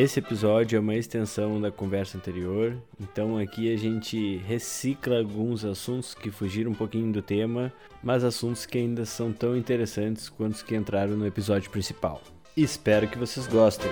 Esse episódio é uma extensão da conversa anterior, então aqui a gente recicla alguns assuntos que fugiram um pouquinho do tema, mas assuntos que ainda são tão interessantes quanto os que entraram no episódio principal. Espero que vocês gostem.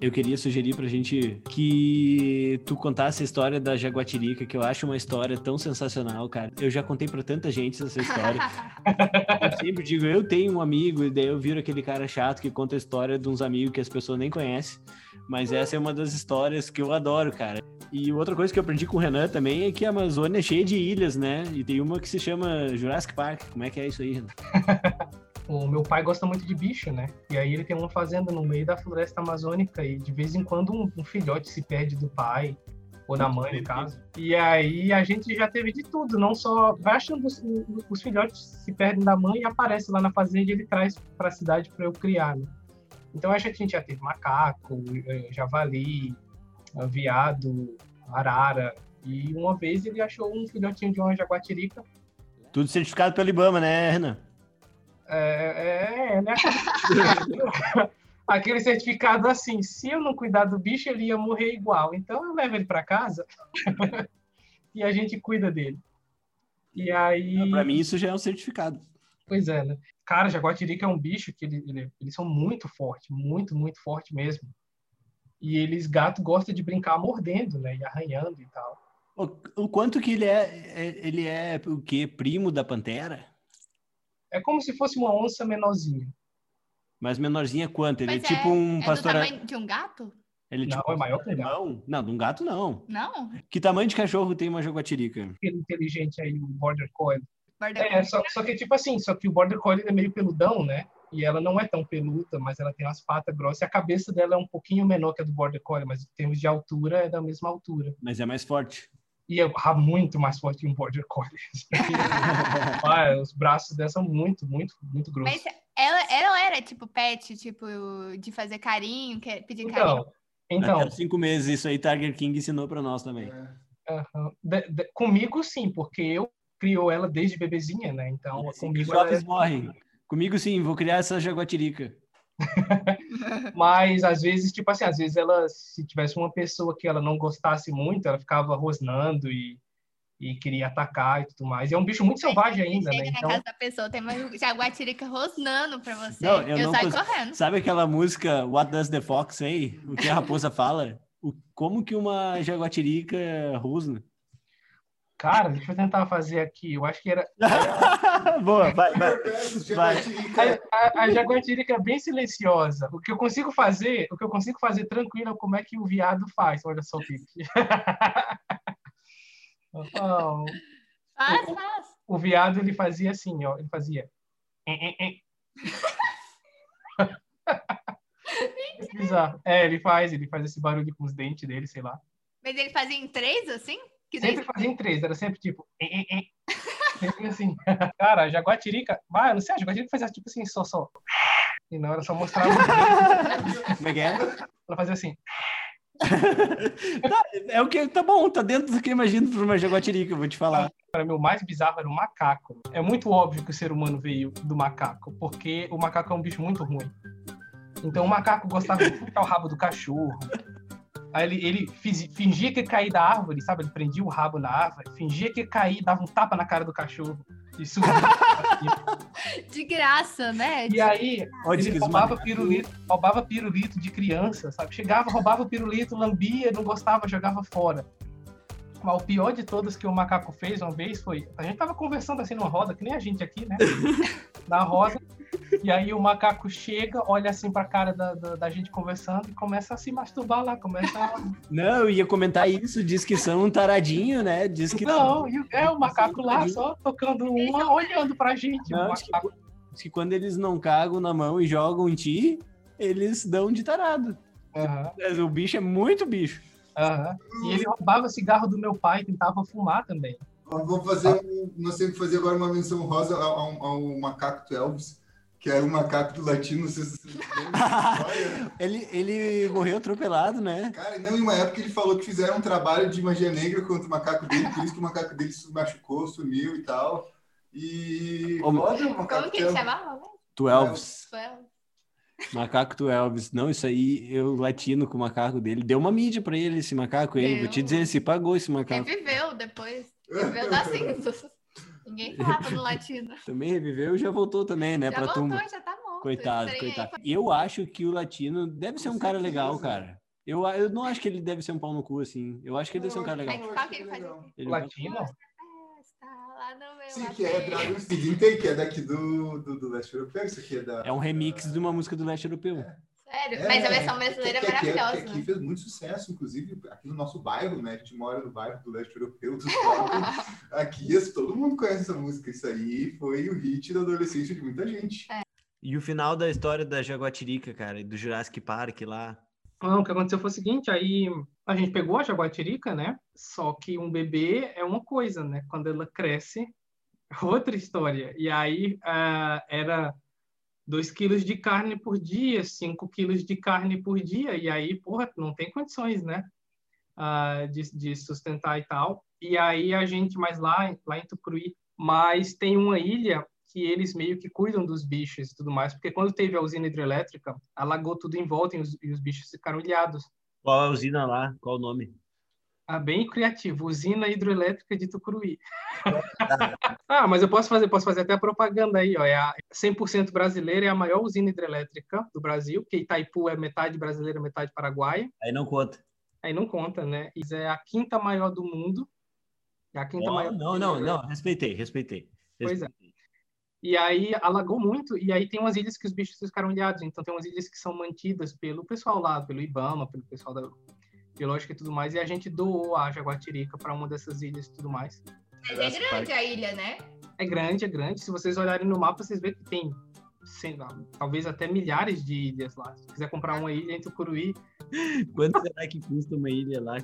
Eu queria sugerir pra gente que tu contasse a história da Jaguatirica, que eu acho uma história tão sensacional, cara. Eu já contei pra tanta gente essa história. eu sempre digo, eu tenho um amigo, e daí eu viro aquele cara chato que conta a história de uns amigos que as pessoas nem conhecem. Mas essa é uma das histórias que eu adoro, cara. E outra coisa que eu aprendi com o Renan também é que a Amazônia é cheia de ilhas, né? E tem uma que se chama Jurassic Park. Como é que é isso aí, Renan? o meu pai gosta muito de bicho, né? E aí ele tem uma fazenda no meio da floresta amazônica e de vez em quando um, um filhote se perde do pai ou da mãe, no caso. E aí a gente já teve de tudo, não só achando os, os filhotes se perdem da mãe e aparece lá na fazenda e ele traz para a cidade para eu criar, né? Então a gente já teve macaco, eh, javali, viado, arara. E uma vez ele achou um filhotinho de uma jaguatirica. Tudo certificado pelo Ibama, né, Renan? É, é, né? Aquele certificado assim, se eu não cuidar do bicho, ele ia morrer igual. Então eu levo ele para casa e a gente cuida dele. E aí. Para mim, isso já é um certificado. Pois é, né? Cara, jaguatirica é um bicho que ele, ele, eles são muito fortes, muito, muito forte mesmo. E eles, gato, gosta de brincar mordendo, né? E arranhando e tal. O, o quanto que ele é, é ele é o quê? Primo da pantera? É como se fosse uma onça menorzinha. Mas menorzinha quanto? Ele Mas é tipo é, um é pastor. tamanho de um gato? Ele não, tipo, é maior que um gato. Não, de um gato não. Não? Que tamanho de cachorro tem uma jaguatirica? Aquele inteligente aí, o Border Collie. Border é, só, só, que tipo assim, só que o Border Collie é meio peludão, né? E ela não é tão peluda, mas ela tem as patas grossas e a cabeça dela é um pouquinho menor que a do Border Collie, mas em termos de altura é da mesma altura. Mas é mais forte e é muito mais forte que um border collie. ah, os braços dela são muito, muito, muito grossos. Mas ela, ela era tipo pet, tipo de fazer carinho, pedir então, carinho. Então, Até cinco meses isso aí Tiger King ensinou para nós também. É. De, de, comigo sim, porque eu criou ela desde bebezinha, né? Então, assim, comigo ela... É morrem. Comigo sim, vou criar essa jaguatirica. Mas às vezes, tipo assim, às vezes ela, se tivesse uma pessoa que ela não gostasse muito, ela ficava rosnando e, e queria atacar e tudo mais. E é um bicho muito selvagem ainda, chega né? na então... casa da pessoa, tem uma jaguatirica rosnando pra você. Não, eu, eu não saio cons... correndo. Sabe aquela música What Does the Fox Say? O que a raposa fala? O, como que uma jaguatirica rosna? Cara, deixa eu tentar fazer aqui. Eu acho que era. Boa, vai, vai. vai. A, a, jaguatirica é bem silenciosa. O que eu consigo fazer, o que eu consigo fazer tranquilo é como é que o viado faz. Olha só o que. oh. Faz, faz. O, o viado ele fazia assim, ó. Ele fazia. É, ele faz, ele faz esse barulho com os dentes dele, sei lá. Mas ele fazia em três, assim? Que sempre fazia em três, era sempre tipo. Eh, eh, eh. Sempre assim. Cara, a Jaguatirica. Ah, não sei, a Jaguatirica fazia tipo assim, só, só. E não, era só mostrar. Como é que é? Ela fazia assim. tá, é o que tá bom, tá dentro do que eu imagino para uma jaguatirica, eu vou te falar. Para mim, o mais bizarro era o macaco. É muito óbvio que o ser humano veio do macaco, porque o macaco é um bicho muito ruim. Então, o macaco gostava de puxar o rabo do cachorro, Aí ele, ele fingia que ia cair da árvore, sabe? Ele prendia o rabo na árvore, fingia que ia cair, dava um tapa na cara do cachorro. Isso. de graça, né? E aí, ele roubava pirulito, roubava pirulito de criança, sabe? Chegava, roubava pirulito, lambia, não gostava, jogava fora. Mas o pior de todas que o macaco fez uma vez foi. A gente tava conversando assim numa roda, que nem a gente aqui, né? Na roda. E aí o macaco chega, olha assim pra cara da, da, da, gente conversando e começa a se masturbar lá, começa a... Não, eu ia comentar isso, diz que são um taradinho, né? Diz que Não, é o macaco lá só tocando uma, olhando pra gente. Não, diz, que, diz que quando eles não cagam na mão e jogam em ti, eles dão de tarado. Uhum. O bicho é muito bicho. Uhum. E ele roubava cigarro do meu pai, tentava fumar também. Vamos fazer, nós temos que fazer agora uma menção rosa ao, ao, ao macaco Elvis que era um macaco do latino, não sei se você ele, ele morreu atropelado, né? Cara, não, em uma época ele falou que fizeram um trabalho de magia negra contra o macaco dele, por isso que o macaco dele se machucou, sumiu e tal. E. Como, Como que ele chamava? Twelves. Macaco do Elvis. Não, isso aí, eu latino com o macaco dele. Deu uma mídia pra ele, esse macaco aí. Vou te dizer, se pagou esse macaco. Reviveu depois. Reviveu das cinzas. Ninguém falava do latino. Também reviveu e já voltou também, né, Já pra voltou, tumba. já tá morto. Coitado, aí coitado. Eu acho que o latino deve ser um cara legal, cara. Eu, eu não acho que ele deve ser um pau no cu, assim. Eu acho que ele deve ser um cara legal. Qual que ele faz aqui? Ele- Latino? Festa lá no meu Sim, que é. Dragon Seguinte, que é daqui do, do, do leste europeu. Isso aqui é da. É um remix da- de uma música do leste europeu. Sério? Mas a versão que- brasileira é que- que- que- maravilhosa. Que aqui né? fez muito sucesso, inclusive aqui no nosso bairro, né? A gente mora no bairro do leste europeu, do aqui todo mundo conhece essa música. Isso aí foi o hit da adolescência de muita gente. E o final da história da Jaguatirica, cara, e do Jurassic Park lá. Não, o que aconteceu foi o seguinte, aí a gente pegou a jaguatirica, né? Só que um bebê é uma coisa, né? Quando ela cresce, é outra história. E aí ah, era 2 quilos de carne por dia, 5 quilos de carne por dia, e aí, porra, não tem condições, né? Ah, de, de sustentar e tal. E aí a gente, mais lá, lá em Tucuruí, mas tem uma ilha que eles meio que cuidam dos bichos e tudo mais, porque quando teve a usina hidrelétrica, alagou tudo em volta e os, e os bichos ficaram ilhados. Qual a usina lá? Qual o nome? Ah, bem criativo, usina hidrelétrica de Tucuruí. ah, mas eu posso fazer, posso fazer até a propaganda aí, ó. É a 100% brasileira, é a maior usina hidrelétrica do Brasil, porque Itaipu é metade brasileira, metade paraguaia. Aí não conta. Aí não conta, né? Isso é a quinta maior do mundo. É a quinta Não, maior. não, não, não, respeitei, respeitei. Pois é. E aí alagou muito, e aí tem umas ilhas que os bichos ficaram ilhados. Então tem umas ilhas que são mantidas pelo pessoal lá, pelo IBAMA, pelo pessoal da biológica e tudo mais. E a gente doou a Jaguatirica para uma dessas ilhas e tudo mais. Mas é grande a ilha, né? É grande, é grande. Se vocês olharem no mapa, vocês veem que tem, sei lá, talvez até milhares de ilhas lá. Se quiser comprar uma ilha em Tucuruí, Quanto será que custa uma ilha lá?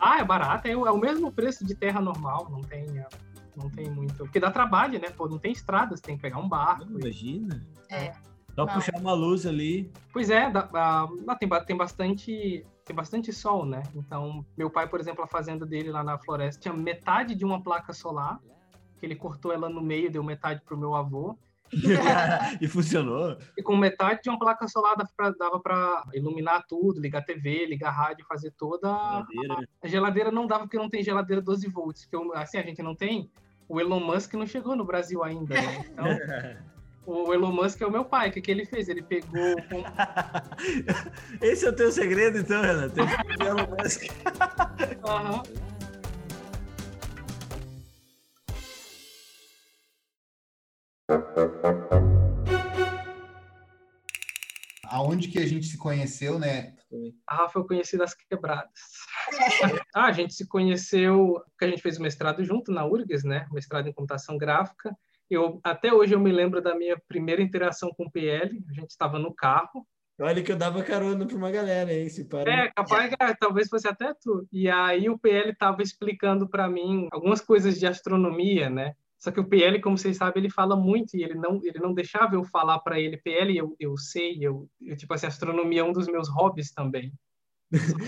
ah, é barato, é o, é o mesmo preço de terra normal, não tem, é, não tem muito. Porque dá trabalho, né? Pô, não tem estradas, tem que pegar um barco. Não, Imagina. É. Só Não. puxar uma luz ali. Pois é, dá- ah, lá tem, tem bastante tem bastante sol, né? Então, meu pai, por exemplo, a fazenda dele lá na floresta tinha metade de uma placa solar, que ele cortou ela no meio, deu metade pro meu avô, e funcionou. e com metade de uma placa solar dava para iluminar tudo, ligar TV, ligar rádio, fazer toda a Geladeira. a geladeira não dava porque não tem geladeira 12 volts, porque eu- assim a gente não tem. O Elon Musk não chegou no Brasil ainda, né? Então, o Elon Musk é o meu pai. O que, que ele fez? Ele pegou Esse é o teu segredo, então, Renato. Tem que ver Elon Musk. Aham. Aonde que a gente se conheceu, né? A Rafa eu conheci das quebradas. ah, a gente se conheceu, porque a gente fez o mestrado junto na URGS, né? Mestrado em computação gráfica. Eu, até hoje eu me lembro da minha primeira interação com o PL. A gente estava no carro. Olha que eu dava carona pra uma galera, hein? Se para. É, capaz, cara, talvez fosse até tu. E aí o PL estava explicando para mim algumas coisas de astronomia, né? Só que o PL, como vocês sabem, ele fala muito e ele não, ele não deixava eu falar para ele, PL, eu, eu sei, eu, eu, tipo assim, astronomia é um dos meus hobbies também.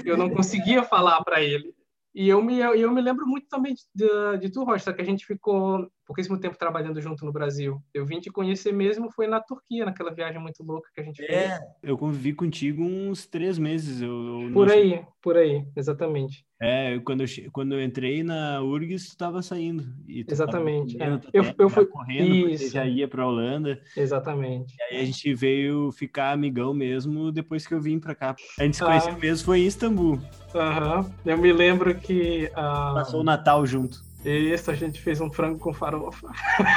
Eu não conseguia falar para ele. E eu me, eu me lembro muito também de, de tu, Rocha, só que a gente ficou pouquíssimo tempo trabalhando junto no Brasil. Eu vim te conhecer mesmo, foi na Turquia, naquela viagem muito louca que a gente fez. É, eu convivi contigo uns três meses. Eu, eu Por não- aí, por aí, exatamente. É, quando eu, quando eu entrei na URGS, tu tava saindo. Tu Exatamente, Tava comendo, é. Eu- eu fui- correndo, Isso. já ia pra Holanda. Exatamente. E aí a gente veio ficar amigão mesmo depois que eu vim pra cá. A gente se Ah. conheceu mesmo foi em Istambul. Aham. Eu me lembro que ah, Passou o Natal junto. Isso, a gente fez um frango com farofa.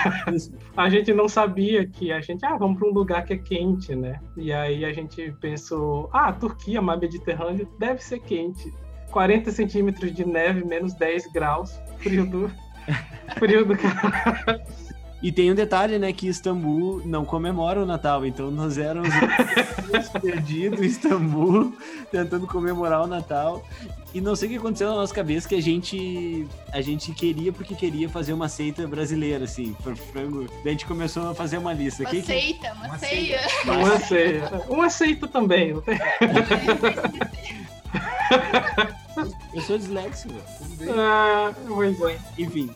a gente não sabia que a gente, ah, vamos para um lugar que é quente, né? E aí a gente pensou, ah, Turquia, mar Mediterrâneo, deve ser quente. 40 centímetros de neve, menos 10 graus, frio do. Frio do cara. E tem um detalhe, né, que Istambul não comemora o Natal, então nós éramos perdidos em Istambul, tentando comemorar o Natal. E não sei o que aconteceu na nossa cabeça que a gente a gente queria porque queria fazer uma seita brasileira assim, para frango. Daí a gente começou a fazer uma lista. Uma que- seita, uma Uma ceia. Um aceita. Um aceita também. não tem- Eu sou disléxico. Tudo bem? Ah, pois é. Enfim.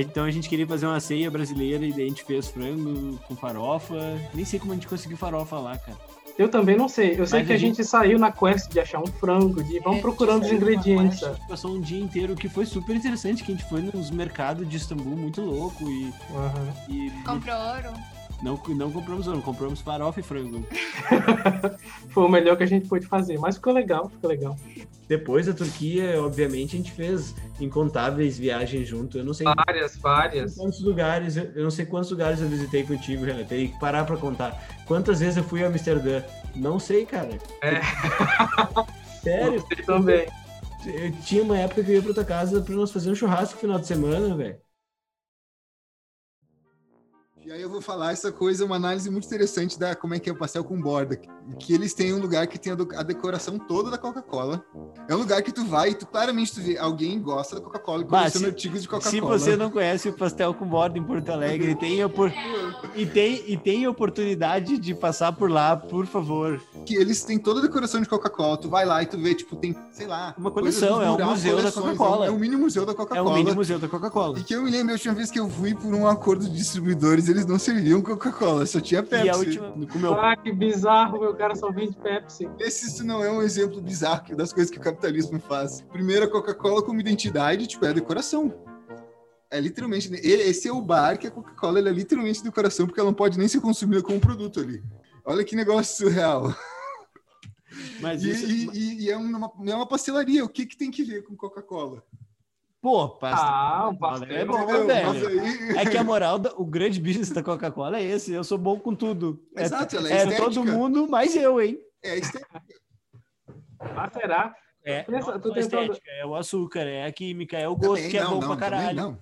Então a gente queria fazer uma ceia brasileira e daí a gente fez frango com farofa. Nem sei como a gente conseguiu farofa lá, cara. Eu também não sei. Eu sei Mas que a a gente saiu na quest de achar um frango, de vamos É, procurando os ingredientes. quest, sabe? Passou um dia inteiro que foi super interessante, que a gente foi nos mercados de Istambul muito louco e, Aham. e Comprou ouro. não, não compramos ouro, compramos farofa e frango. Foi o melhor que a gente pôde fazer, mas ficou legal, ficou legal. Depois da Turquia, obviamente, a gente fez incontáveis viagens junto. Eu não sei Várias, várias. quantos lugares, eu não sei quantos lugares eu visitei contigo, Renan. Teria que parar pra contar. Quantas vezes eu fui a Amsterdã? Não sei, cara. É. Sério? Você também. Eu tinha uma época que eu ia pra tua casa pra nós fazer um churrasco no final de semana, velho. E aí eu vou falar essa coisa, uma análise muito interessante da como é que é o pastel com borda. Que eles têm um lugar que tem a, do- a decoração toda da Coca-Cola. É um lugar que tu vai e tu claramente tu vê alguém gosta da Coca-Cola e coleciona se- artigos de Se Coca-Cola. você não conhece o pastel com borda em Porto Alegre e tem, opor- e tem, e tem oportunidade de passar por lá, por favor. Que eles têm toda a decoração de Coca-Cola. Tu vai lá e tu vê, tipo, tem, sei lá. Uma coleção, é um museu da coleções, Coca-Cola. É um mini museu da É Coca-Cola. o mini museu da Coca-Cola. E que eu me lembro, a última vez que eu fui por um acordo de distribuidores, eles não serviam Coca-Cola, só tinha Pepsi. E a última, com o meu Ah, que bizarro, meu cara só vende Pepsi. Esse isso não é um exemplo bizarro das coisas que o capitalismo faz. Primeiro, a Coca-Cola como identidade, tipo, é a decoração. É literalmente. ele- Esse é o bar que a Coca-Cola é literalmente decoração, porque ela não pode nem ser consumida como produto ali. Olha que negócio surreal. Mas E, isso. e- e- e é, uma, é uma pastelaria. O que, que tem que ver com Coca-Cola? Pô, pasta. Ah, o pastel. É bom, Entendeu? velho. Mas aí- É que a moral, da- o grande business da Coca-Cola é esse. Eu sou bom com tudo. É- Exato, ela é é estética. todo mundo, mais eu, hein? É estética. Ah, será? É, Pensa, não tentando- estética, é o açúcar, é a química, é o gosto Também que é não, bom não, pra caralho. não.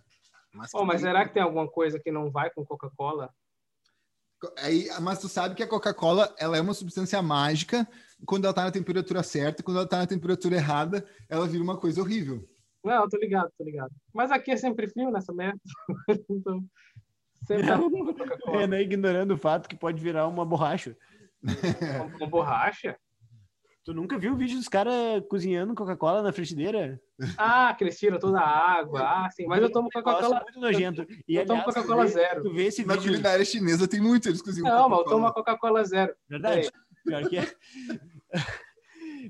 Mas, Pô, mas será que tem alguma coisa que não vai com Coca-Cola? Aí, mas tu sabe que a Coca-Cola ela é uma substância mágica. Quando ela tá na temperatura certa, quando ela tá na temperatura errada, ela vira uma coisa horrível. Não, tô ligado, tô ligado. Mas aqui é sempre frio nessa merda. então, sempre tá com Coca-Cola. É, né? Ignorando o fato que pode virar uma borracha. Com borracha? Tu nunca viu o vídeo dos caras cozinhando Coca-Cola na frigideira? Ah, que eles tiram toda a água. Ah, sim. Mas eu tomo negócio Coca-Cola. muito nojento. E, eu tomo aliás, Coca-Cola tu vê- zero. Tu vê esse Na vídeo... culinária chinesa tem muito, eles cozinham Não, mas eu Coca-Cola. tomo a Coca-Cola zero. Verdade. Pior que é.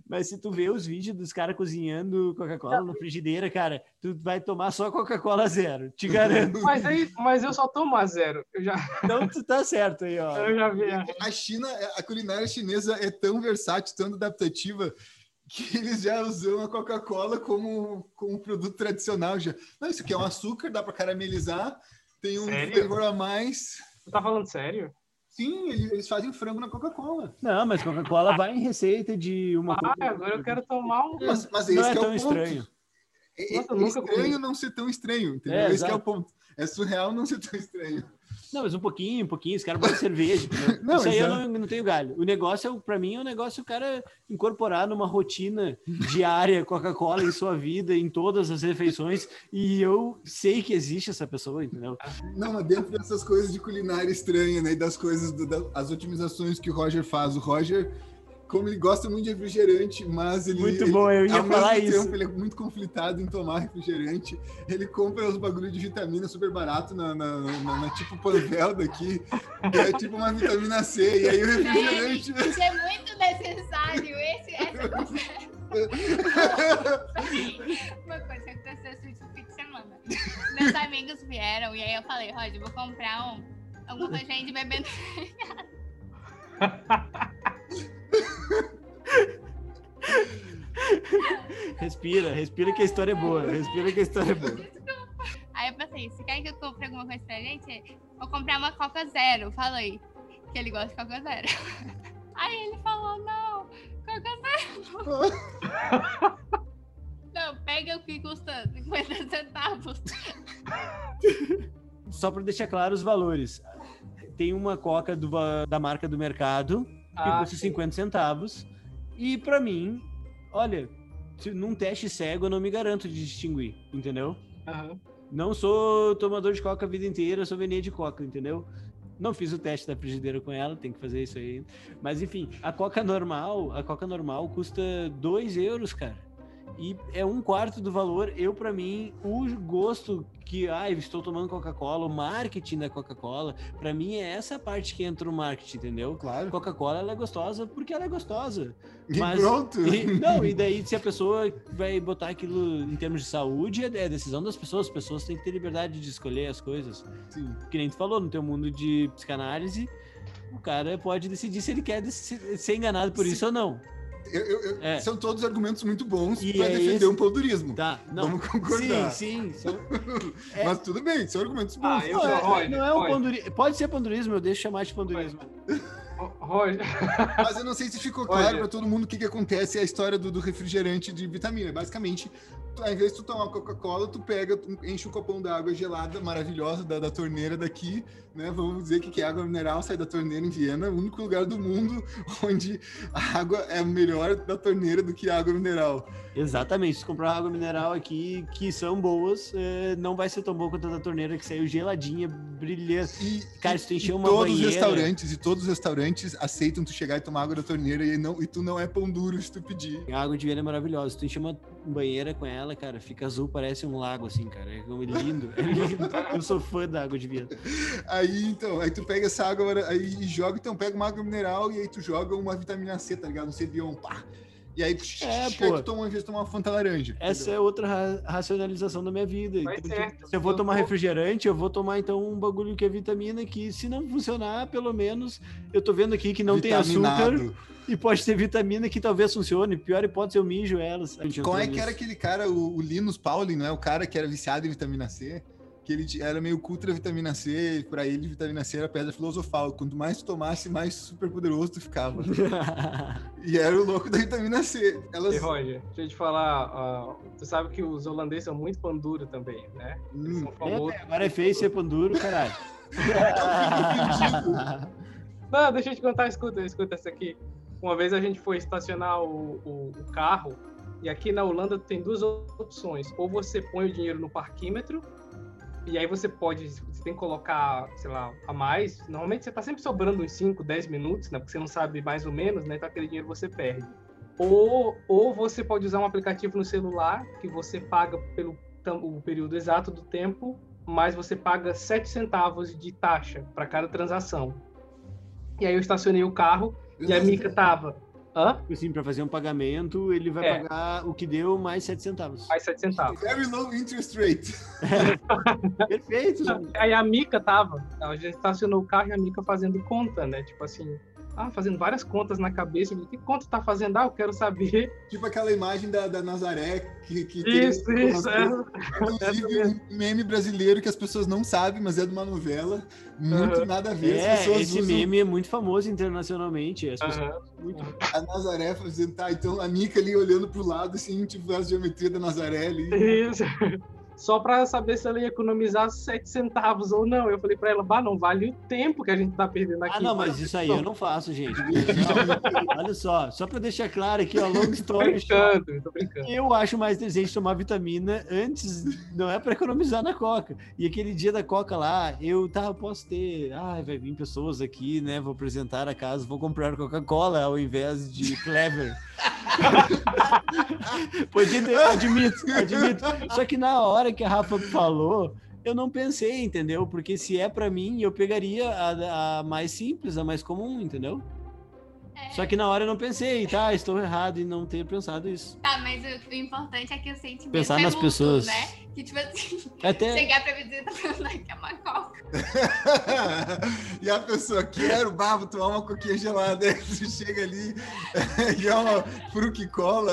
Mas se tu vê os vídeos dos caras cozinhando Coca-Cola na frigideira, cara, tu vai tomar só Coca-Cola zero. Te garanto. Mas, aí, mas eu só tomo a zero. Eu já, Então tu tá certo aí, ó. eu já vi. A China, a culinária chinesa é tão versátil, tão adaptativa, que eles já usam a Coca-Cola como, como produto tradicional. Já. Não, isso aqui é um açúcar, dá para caramelizar, tem um Sério? flavor a mais. Tu tá falando sério? Sim, eles, eles fazem frango na Coca-Cola. Não, mas Coca-Cola vai em receita de uma Ah, coisa- agora eu quero tomar um. Mas, mas esse Não é que é tão o ponto. estranho. É, Nossa, eu é estranho comi. não ser tão estranho, entendeu? É, esse que é o ponto. É surreal não ser tão estranho. Não, mas um pouquinho, um pouquinho, os caras botam cerveja. Não, Isso aí eu não, não tenho galho. O negócio, é, pra mim, é um negócio o cara incorporar numa rotina diária Coca-Cola em sua vida, em todas as refeições. E eu sei que existe essa pessoa, entendeu? Não, mas dentro dessas coisas de culinária estranha, né? E das coisas, do- da- as otimizações que o Roger faz. O Roger, como ele gosta muito de refrigerante, mas ele. Muito ele- bom, eu ia falar isso. Tempo, ele é muito conflitado em tomar refrigerante. Ele compra os bagulho de vitamina super barato na, na, na- na tipo Panvel daqui, que é tipo uma vitamina C. E aí o refrigerante. Isso é muito necessário. Esse, essa conversa. Uma coisa que aconteceu esse fim de semana. Meus amigos vieram e aí eu falei, Roger, vou comprar um, alguma coisa gente beber no Respira, respira que a história é boa. Respira que a história é boa. Aí eu pensei, se quer que eu compre alguma coisa pra gente, vou comprar uma Coca Zero. Falei que ele gosta de Coca Zero. Aí ele falou, não, Coca Zero. Não, pega o que custa 50 centavos. Só para deixar claro os valores. Tem uma coca do da marca do mercado que Ah, custa sim. 50 centavos. E para mim, olha, num teste cego eu não me garanto de distinguir, entendeu? Aham. Não sou tomador de coca a vida inteira, sou vender de coca, entendeu? Não fiz o teste da frigideira com ela, tem que fazer isso aí. Mas enfim, a coca normal, a coca normal custa 2 euros, cara. E é um quarto do valor. Eu, para mim, o gosto que, ah, estou tomando Coca-Cola, o marketing da Coca-Cola, para mim é essa parte que entra no marketing, entendeu? Claro. Coca-Cola ela é gostosa porque ela é gostosa. E Mas- pronto. E- não, e daí se a pessoa vai botar aquilo em termos de saúde, é é decisão das pessoas. As pessoas têm que ter liberdade de escolher as coisas. Sim. Que nem tu falou, no teu mundo de psicanálise, o cara pode decidir se ele quer ser enganado por Sim. isso ou não. Eu- eu- É. São todos argumentos muito bons E para é defender esse- um paldurismo. Tá, não. Vamos concordar. Sim, sim. são- É. Mas tudo bem, são argumentos bons. Ah, eu Não, é, Roger, não é um pandurismo. Pode ser pandurismo, eu deixo chamar de pandurismo. Roger, Mas eu não sei se ficou claro para todo mundo o que, que acontece é a história do, do refrigerante de vitamina. Basicamente, ao invés de tu tomar Coca-Cola, tu pega, tu enche um copão d'água gelada, maravilhosa, da, da torneira daqui, né? Vamos dizer que, que é água mineral sai da torneira em Viena, o único lugar do mundo onde a água é melhor da torneira do que a água mineral. Exatamente. Se comprar água mineral aqui, que são boas, é, não vai ser tão boa quanto a da torneira que saiu geladinha, brilhante. E, Cara, se tu encher uma todos banheira- os restaurantes e todos os restaurantes aceitam tu chegar e tomar água da torneira e, não, e tu não é pão duro se tu pedir. A água de Viena é maravilhosa. Se tu encher uma banheira com ela, cara, fica azul, parece um lago, assim, cara. É lindo. É lindo. Eu sou fã da água de Viena. Aí, então, aí tu pega essa água aí e joga, então pega uma água mineral e aí tu joga uma vitamina C, tá ligado? Um Cebion, pá. E aí, É, pô. tu toma, tomar uma Fanta laranja. Essa é outra ra- racionalização da minha vida. Vai Então, tipo, se eu vou tomar refrigerante, eu vou tomar então um bagulho que é vitamina que, se não funcionar, pelo menos eu tô vendo aqui que não tem açúcar Vitaminado. e pode ter vitamina que talvez funcione. Pior hipótese, eu mijo elas. Qual é que era aquele cara, o, o Linus Pauling, não é? O cara que era viciado em vitamina C? Que ele era meio cultra vitamina C, e pra ele vitamina C era pedra filosofal. Quanto mais tu tomasse, mais super poderoso tu ficava. E era o louco da vitamina C. Elas. E Roger, deixa eu te falar, ah, tu sabe que os holandeses são muito pão duro também, né? Eles Hum, são É, famosos. velho, agora é feio ser pão duro, caralho. Não, deixa eu te contar, escuta, escuta essa aqui. Uma vez a gente foi estacionar o, o- o carro, e aqui na Holanda tem duas opções. Ou você põe o dinheiro no parquímetro, e aí você pode, você tem que colocar, sei lá, a mais. Normalmente você tá sempre sobrando uns 5, 10 minutos, né? Porque você não sabe mais ou menos, né? Então aquele dinheiro você perde. Ou, ou você pode usar um aplicativo no celular, que você paga pelo o período exato do tempo, mas você paga 7 centavos de taxa para cada transação. E aí eu estacionei o carro e a Mica tava. Hã? Assim, pra fazer um pagamento, ele vai É. pagar o que deu mais 7 centavos. Mais 7 centavos. Very low interest rate. Perfeito. Aí a Mica tava. A gente estacionou o carro e a Mica fazendo conta, né? Tipo assim. Ah, fazendo várias contas na cabeça. Que conta tá fazendo? Ah, eu quero saber. Tipo aquela imagem da, da Nazaré que, que Isso, tem isso. coisas- Inclusive, um meme brasileiro que as pessoas não sabem, mas é de uma novela. Muito Aham. nada a ver. as É, pessoas esse usam meme é muito famoso internacionalmente. As pessoas muito... a Nazaré fazendo, tá, então a Nika ali olhando pro lado, assim, tipo, a geometria da Nazaré ali. Isso. Só pra saber se ela ia economizar 7 centavos ou não. Eu falei pra ela, bah, não vale o tempo que a gente tá perdendo aqui. Ah, não, mas isso aí eu não faço, gente. Não, olha só, só pra deixar claro aqui, ó, long Tô story short. brincando, tô brincando. Eu acho mais inteligente tomar vitamina antes, não é pra economizar na coca. E aquele dia da coca lá, eu tava, posso ter, ai, vai vir pessoas aqui, né, vou apresentar a casa, vou comprar Coca-Cola ao invés de Clever. Podia ter, admito, admito. Só que na hora que a Rafa falou, eu não pensei, entendeu? Porque se é pra mim, eu pegaria a, a mais simples, a mais comum, entendeu? É, Só que na hora eu não pensei, tá, estou errado em não ter pensado isso. Tá, mas o, o importante é que o sentimento Pensar é nas mútuo, pessoas. né? Que tipo assim, Até, chegar pra visita e falar que é uma coca. e a pessoa, quero, bah, vou tomar uma coquinha gelada. Aí você chega ali e é uma fruquicola.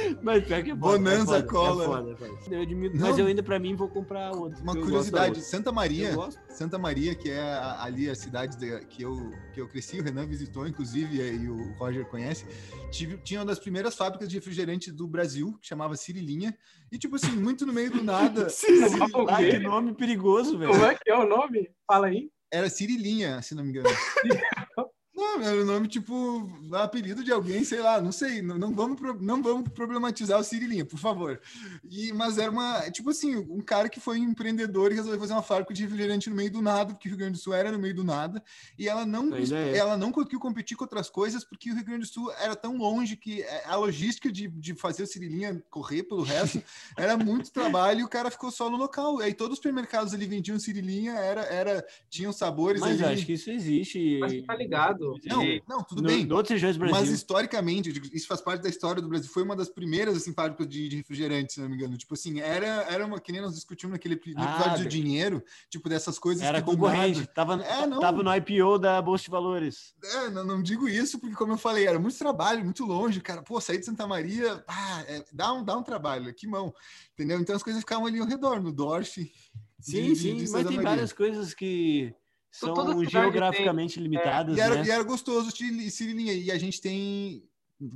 Mas pior que é foda, Bonanza é foda, cola. É foda, é foda. Eu admito, Não. mas eu ainda, pra mim, vou comprar outro. Uma curiosidade, Santa. Maria. Santa Maria, que é a- ali a cidade da- que, eu, que eu cresci, o Renan visitou, inclusive, e o Roger conhece, tive, tinha uma das primeiras fábricas de refrigerante do Brasil, que chamava Cirilinha, e tipo assim, muito no meio do nada, Ah, quê? que nome perigoso, velho. Como é que é o nome? Fala aí. era Cirilinha, se não me engano. Não, era o nome, tipo, apelido de alguém, sei lá, não sei. Não, não, vamos, não vamos problematizar o Cirilinha, por favor. E, mas era uma, tipo assim, um cara que foi um empreendedor e resolveu fazer uma fábrica de refrigerante no meio do nada, porque o Rio Grande do Sul era no meio do nada, e ela não, é. ela não conseguiu competir com outras coisas, porque o Rio Grande do Sul era tão longe que a logística de, de fazer o Cirilinha correr pelo resto era muito trabalho e o cara ficou só no local. Aí todos os supermercados ali vendiam Cirilinha, era, era, tinham sabores Mas ali. acho que isso existe. Mas tá ligado. Não, não tudo no, bem. Em outras regiões do Brasil. Mas historicamente, isso faz parte da história do Brasil. Foi uma das primeiras assim, fábricas de, de refrigerante, se não me engano. Tipo assim, era, era uma que nem nós discutimos naquele episódio ah, do dinheiro, tipo dessas coisas. Era concorrente, tava, é, tava no IPO da Bolsa de Valores. É, não, não, digo isso, porque, como eu falei, era muito trabalho, muito longe, cara. Pô, sair de Santa Maria, ah, é, dá, um, dá um trabalho, que mão. Entendeu? Então as coisas ficavam ali ao redor, no Dorf. Sim, de, sim, de mas tem Maria. várias coisas que são geograficamente tem, limitadas. É, e, era, né? e era gostoso Sirilinha. E a gente tem.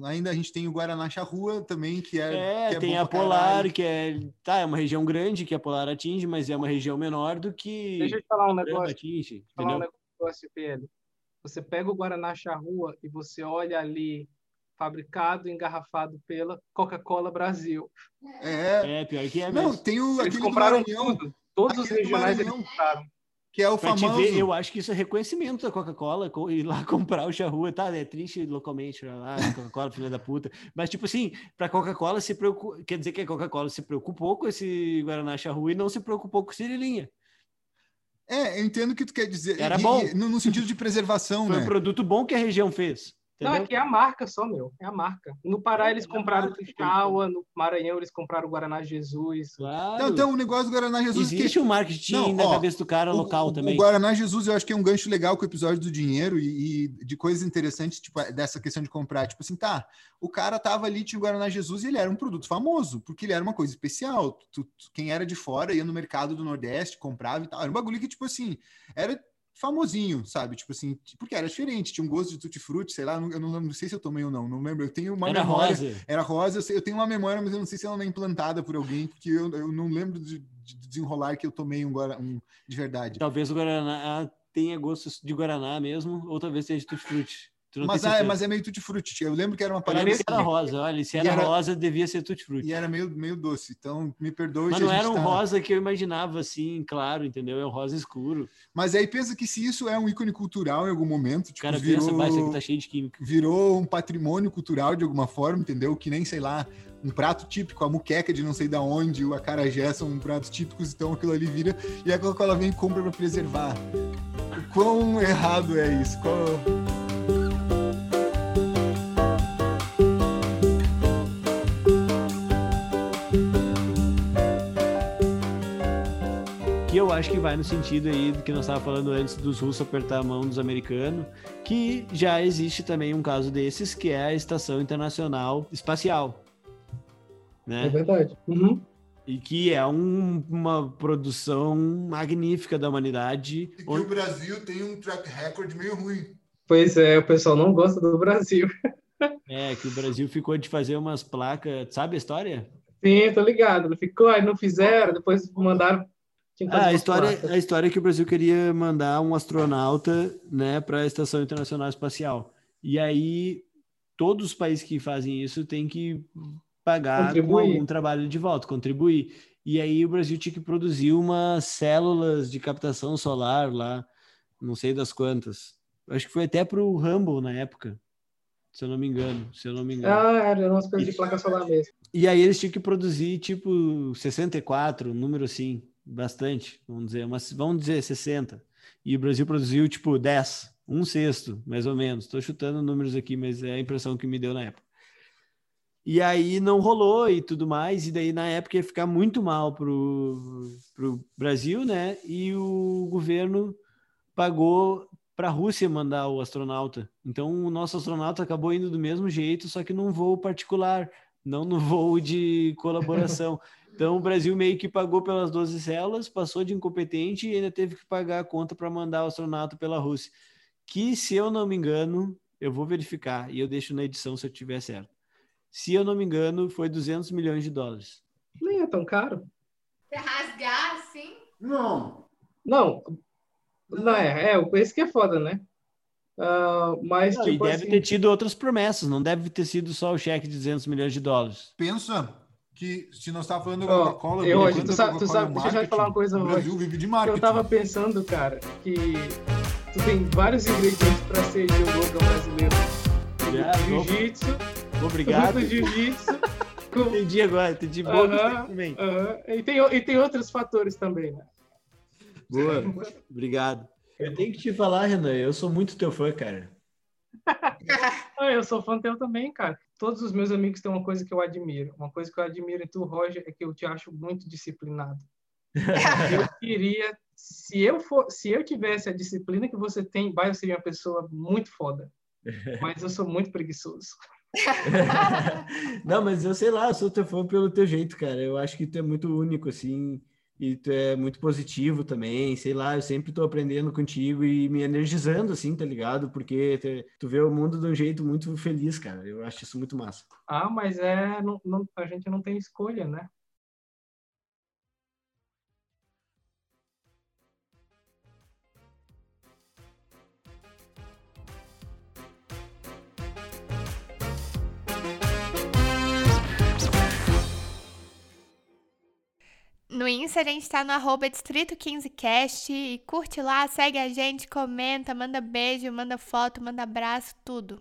Ainda a gente tem o Guaraná Charrua também, que é. É, que é tem a Polar, que é. Tá, é uma região grande que a Polar atinge, mas é uma região menor do que. Deixa eu te falar um negócio. Atinge, falar um negócio, Pedro. Você pega o Guaraná Charrua e você olha ali fabricado, engarrafado pela Coca-Cola Brasil. É. é, pior que é mesmo. Não, tem o, Eles compraram tudo. Todos os regionais eles compraram. Que é o pra famoso. Ver, eu acho que isso é reconhecimento da Coca-Cola, ir lá comprar o charrua, tá? É triste localmente, lá, Coca-Cola, filha da puta. Mas, tipo assim, pra Coca-Cola se preocupa. Quer dizer que a Coca-Cola se preocupou com esse Guaraná Charrua e não se preocupou com o Cirilinha. É, eu entendo o que tu quer dizer. Era bom. E, no, no, sentido de preservação, Foi né? um produto bom que a região fez. Entendeu? Não, é que é a marca só, meu. É a marca. No Pará eles compraram o Triscaua, no Maranhão eles compraram o Guaraná Jesus. Claro. Então, então o negócio do Guaraná Jesus... Existe que... um marketing não, na ó, cabeça do cara local o, também. O Guaraná Jesus eu acho que é um gancho legal com o episódio do dinheiro e, e, de coisas interessantes, tipo, dessa questão de comprar. Tipo assim, tá, o cara tava ali, tinha o Guaraná Jesus e ele era um produto famoso, porque ele era uma coisa especial. Tu, tu, quem era de fora ia no mercado do Nordeste, comprava e tal. Era um bagulho que, tipo assim, era famosinho, sabe? Tipo assim, porque era diferente, tinha um gosto de tutti-frutti, sei lá, eu não, não, sei se eu tomei ou não, não lembro. Eu tenho uma era memória. Rosa. Era rosa. Eu, sei, eu, tenho uma memória, mas eu não sei se ela não é implantada por alguém, porque eu, eu não lembro de, de, desenrolar que eu tomei um, um de verdade. Talvez o Guaraná tenha gosto de Guaraná mesmo, ou talvez seja de tutti-frutti. Mas, ah, mas é meio tutti-frutti. Eu lembro que era uma parada. Eu que era rosa, olha, se era, era, rosa, devia ser tutti-frutti. E era meio, meio doce, então me perdoe. Mas não era um tá... rosa que eu imaginava assim, claro, entendeu? É um rosa escuro. Mas aí pensa que se isso é um ícone cultural em algum momento, tipo, cara virou, pensa, isso aqui tá cheio de química. Virou um patrimônio cultural de alguma forma, entendeu? Que nem, sei lá, um prato típico, a muqueca de não sei da onde, o acarajé são pratos típicos, então aquilo ali vira e a Coca-Cola vem e compra para preservar. O quão errado é isso? Qual... acho que vai no sentido aí do que nós estávamos falando antes dos russos apertar a mão dos americanos, que já existe também um caso desses, que é a Estação Internacional Espacial. Né? É verdade. Uhum. E que é um, uma produção magnífica da humanidade. E que onde... o Brasil tem um track record meio ruim. Pois é, o pessoal não gosta do Brasil. É, que o Brasil ficou de fazer umas placas, sabe a história? Sim, tô ligado. Ficou, aí não fizeram, depois mandaram ah, a história, a história é que o Brasil queria mandar um astronauta né, para a Estação Internacional Espacial. E aí, todos os países que fazem isso têm que pagar contribuir. com algum trabalho de volta, contribuir. E aí, o Brasil tinha que produzir umas células de captação solar lá, não sei das quantas. Acho que foi até para o Rumble na época, se eu não me engano. Se eu não me engano. Ah, era umas coisas de placa solar mesmo. E aí, eles tinham que produzir tipo 64, um número assim bastante, vamos dizer, mas vamos dizer 60. E o Brasil produziu tipo 10, um sexto, mais ou menos. Estou chutando números aqui, mas é a impressão que me deu na época. E aí não rolou e tudo mais, e daí na época ia ficar muito mal pro, pro Brasil, né? E o governo pagou para a Rússia mandar o astronauta. Então o nosso astronauta acabou indo do mesmo jeito, só que num voo particular, não no voo de colaboração. Então o Brasil meio que pagou pelas 12 células, passou de incompetente e ainda teve que pagar a conta para mandar o astronauta pela Rússia. Que, se eu não me engano, eu vou verificar e eu deixo na edição se eu tiver certo. Se eu não me engano, foi 200 milhões de dólares. Nem é tão caro. Pra rasgar assim? Não. Não. Não é, é, o preço que é foda, né? Uh, mas, não, tipo e deve assim, ter tido outras promessas, não deve ter sido só o cheque de 200 milhões de dólares. Pensa que se nós estamos falando da Coca-Cola, eu, hoje, tu sabe- tu é sabe- deixa eu te falar uma coisa, O. Brasil vive de eu marketing. tava pensando, cara, que tu tem vários ingredientes pra ser Rogan brasileiro. Jiu-jitsu, Obrigado. jiu-jitsu. com- Entendi agora, entendi. Boa Aham, também. aham. E, tem, e tem outros fatores também, né? Boa, obrigado. Eu tenho que te falar, Renan, eu sou muito teu fã, cara. Ah, eu sou fã teu também, cara. Todos os meus amigos têm uma coisa que eu admiro. Uma coisa que eu admiro em tu, Roger, é que eu te acho muito disciplinado. Eu queria, se eu for, se eu tivesse a disciplina que você tem, vai, eu seria uma pessoa muito foda. Mas eu sou muito preguiçoso. Não, mas eu sei lá, eu sou teu fã pelo teu jeito, cara. Eu acho que tu é muito único, assim, e tu é muito positivo também, sei lá, eu sempre tô aprendendo contigo e me energizando, assim, tá ligado? Porque tu vê o mundo de um jeito muito feliz, cara. Eu acho isso muito massa. Ah, mas é, não, não- a gente não tem escolha, né? No Insta a gente tá no arroba Distrito 15Cast e curte lá, segue a gente, comenta, manda beijo, manda foto, manda abraço, tudo.